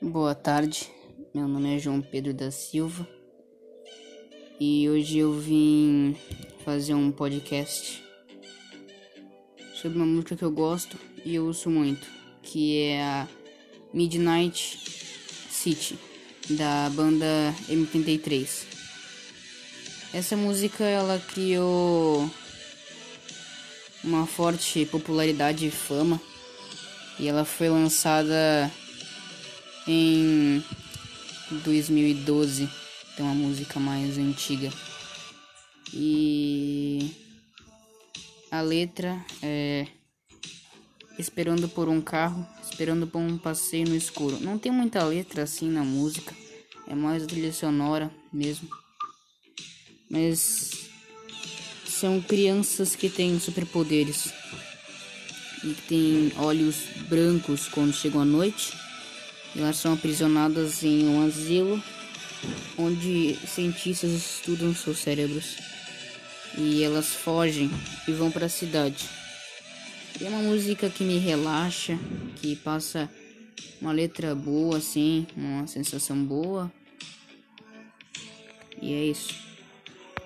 Boa tarde, meu nome é João Pedro da Silva e hoje eu vim fazer um podcast sobre uma música que eu gosto e eu ouço muito, que é a Midnight City da banda M33. Essa música ela criou uma forte popularidade e fama e ela foi lançada em 2012 tem uma música mais antiga. E a letra é esperando por um carro esperando por um passeio no escuro. Não tem muita letra assim na música é mais trilha sonora mesmo. Mas são crianças que têm superpoderes e que têm olhos brancos quando chegam à noite elas são aprisionadas em um asilo onde cientistas estudam seus cérebros. E elas fogem e vão para a cidade. E é uma música que me relaxa, que passa uma letra boa assim, uma sensação boa. E é isso.